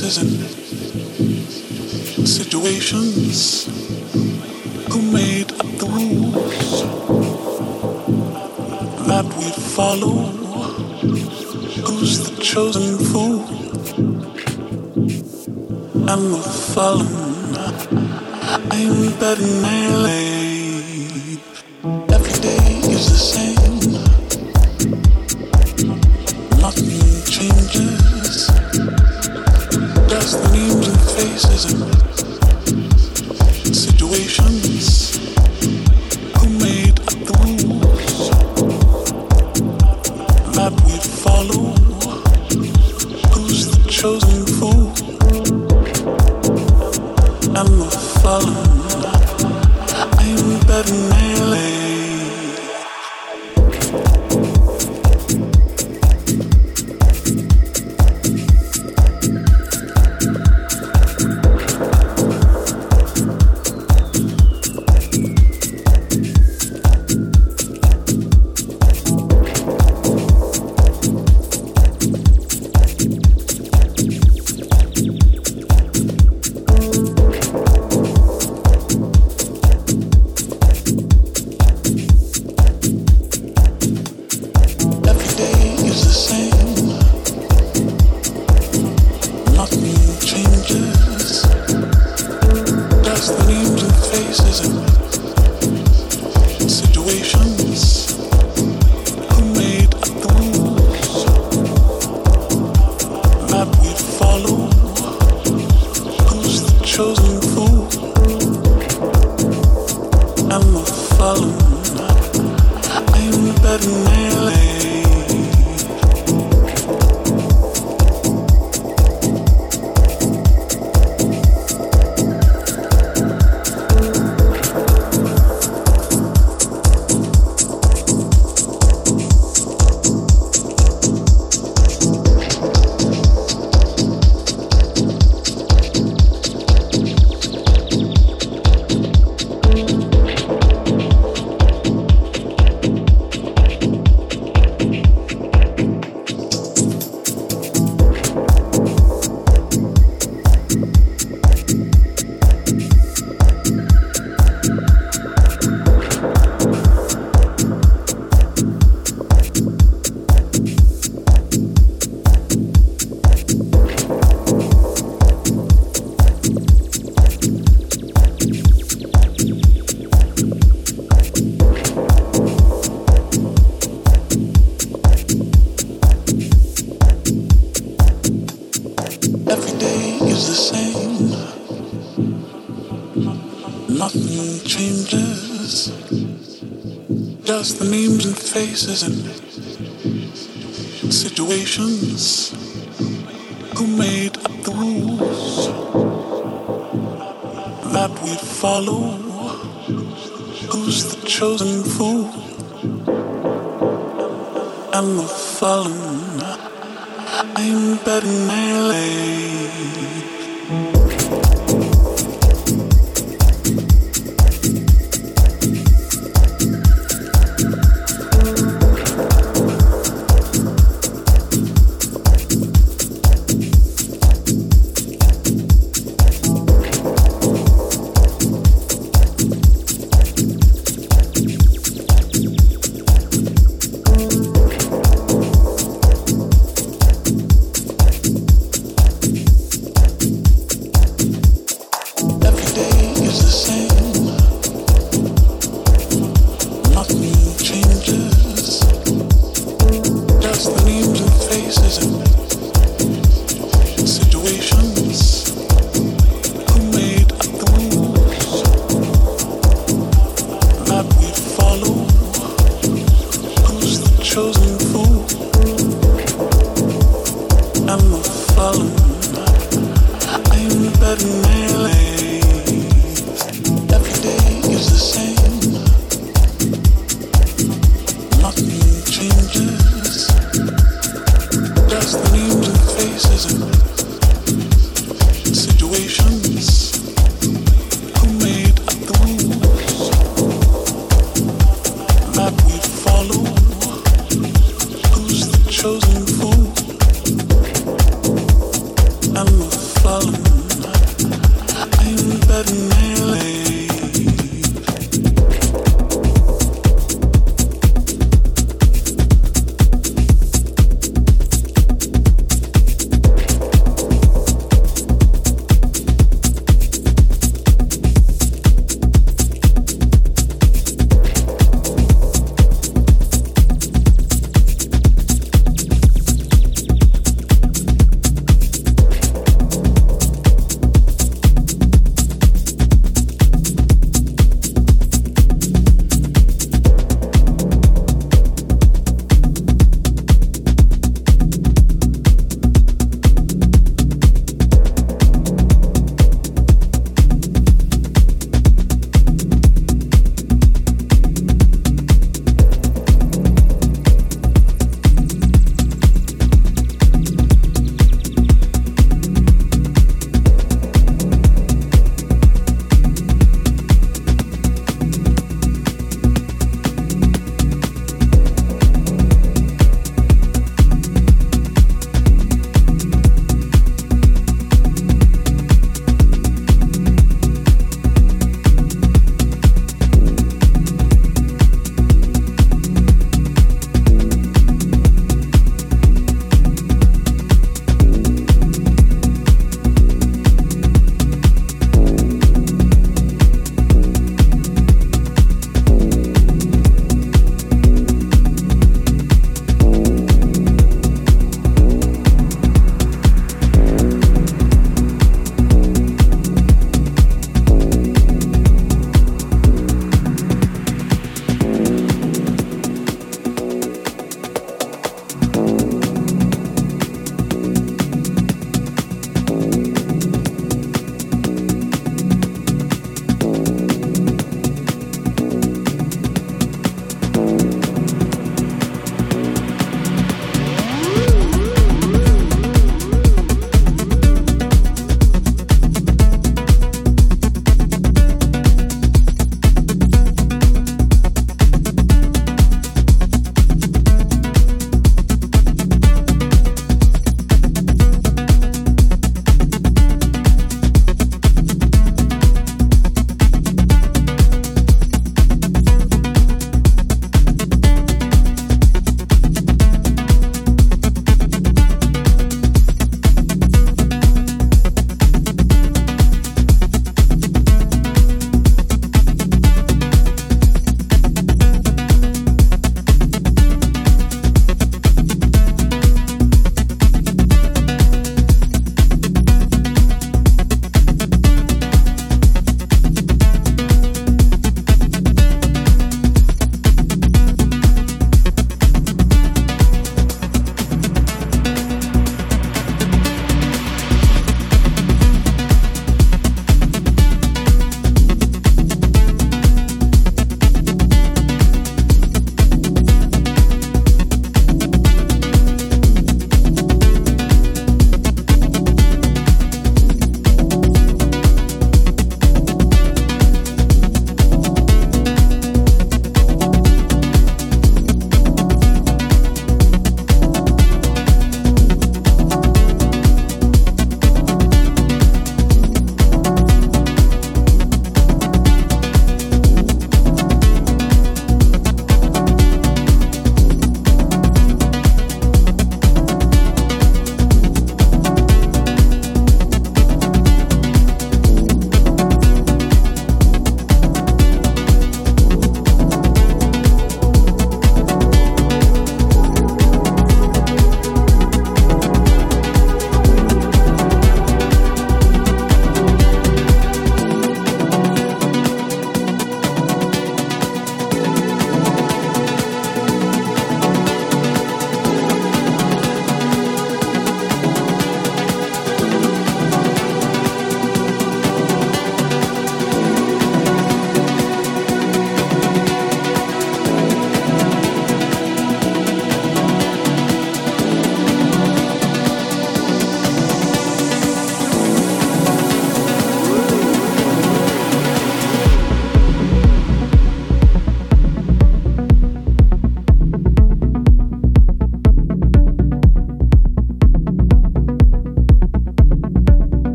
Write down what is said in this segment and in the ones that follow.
faces faces and situations who made up the rules that we follow. Who's the chosen fool and the fallen? I'm betting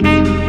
Cause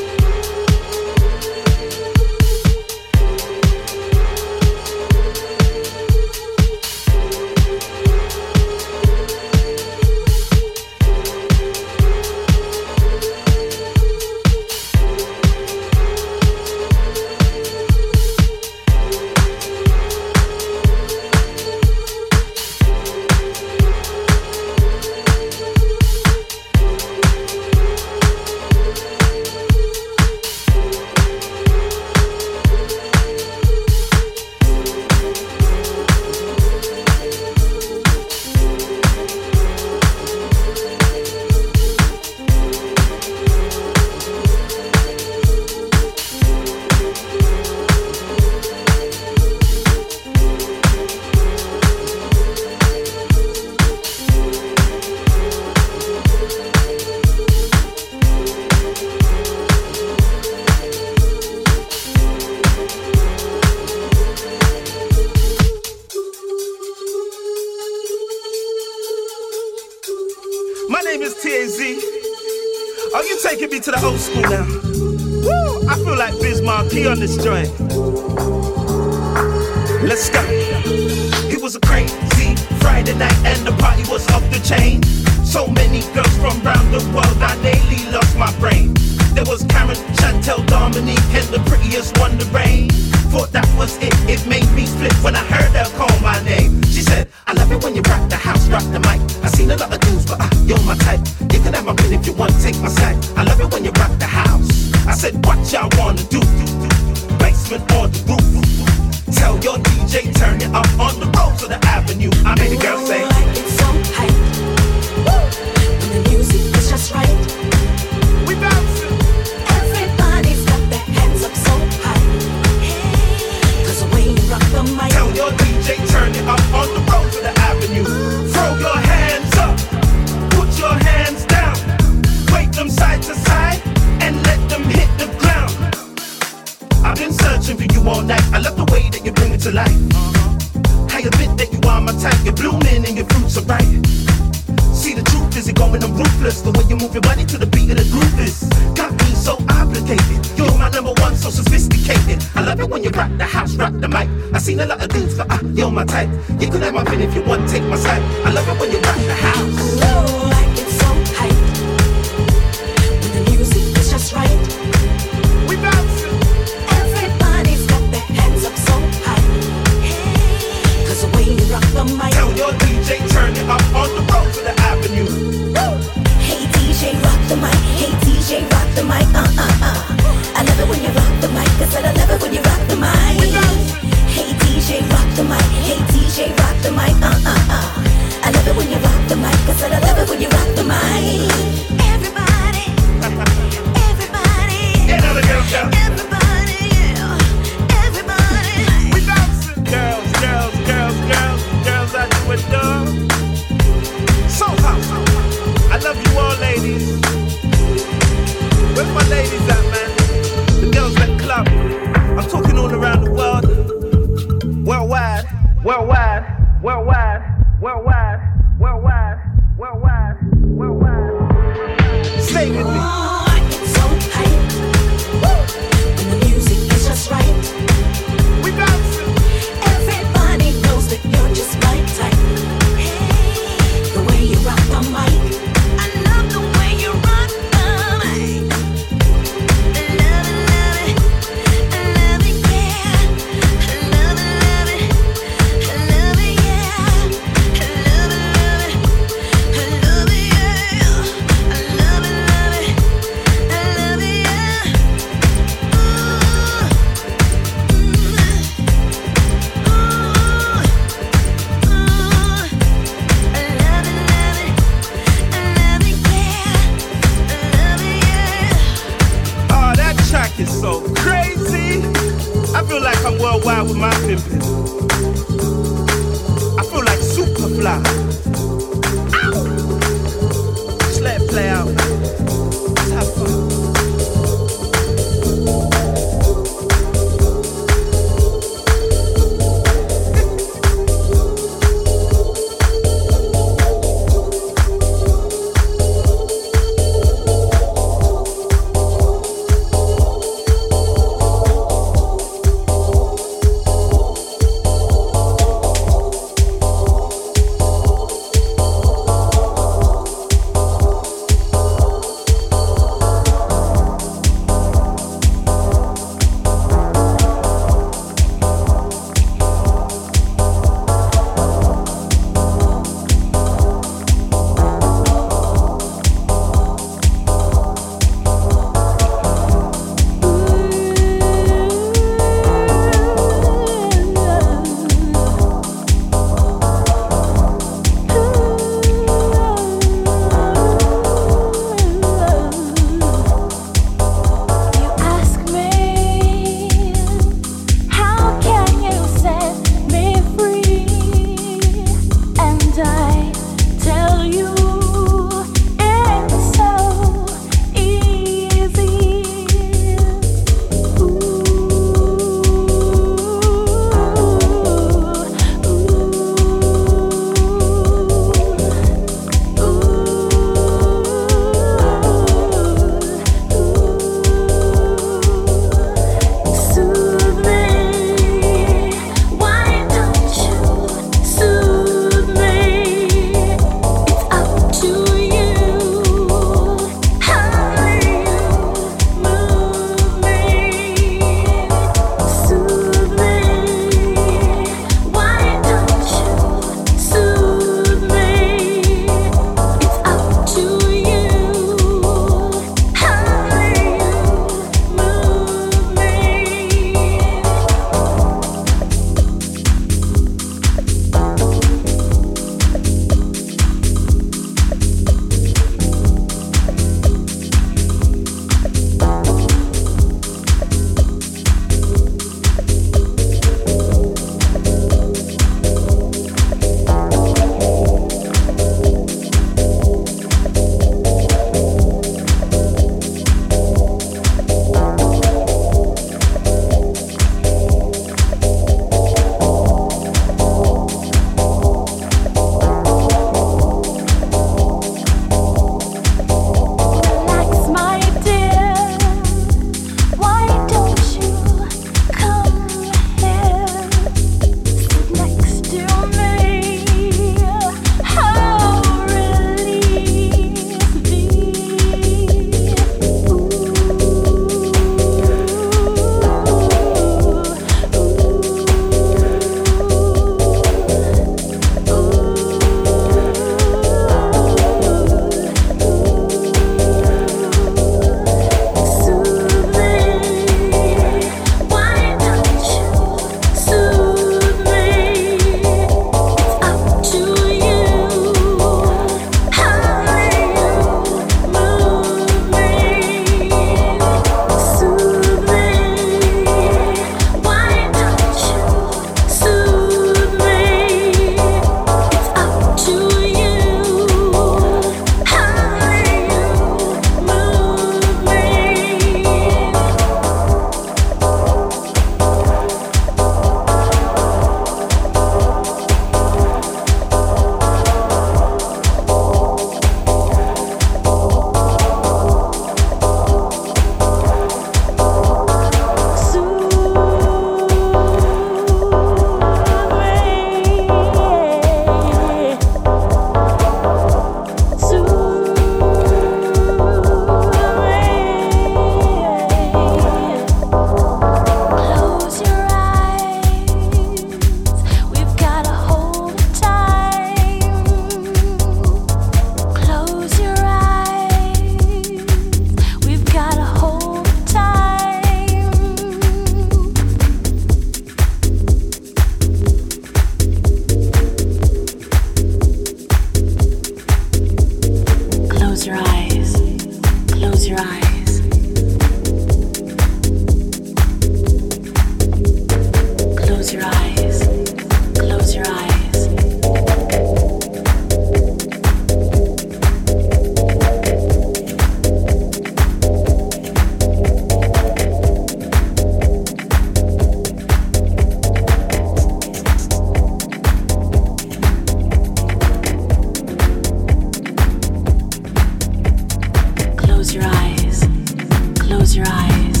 your eyes.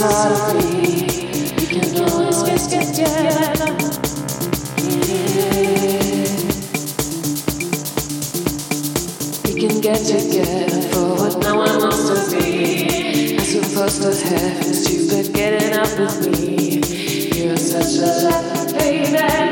Part of me. We can always get together. We can get together for what no one wants to be. I'm supposed to have stupid getting up with me. You're such a love, baby.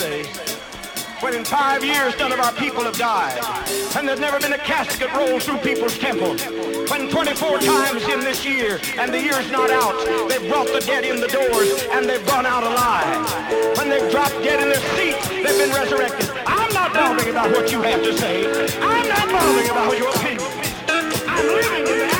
When in five years none of our people have died, and there's never been a casket rolled through people's temple, when 24 times in this year, and the year's not out, they've brought the dead in the doors, and they've gone out alive. When they've dropped dead in their seats, they've been resurrected. I'm not bothering about what you have to say. I'm not bothering about your opinion. I'm living in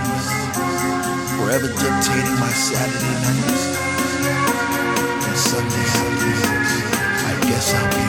forever dictating my Saturday nights. And Sunday I guess I'll be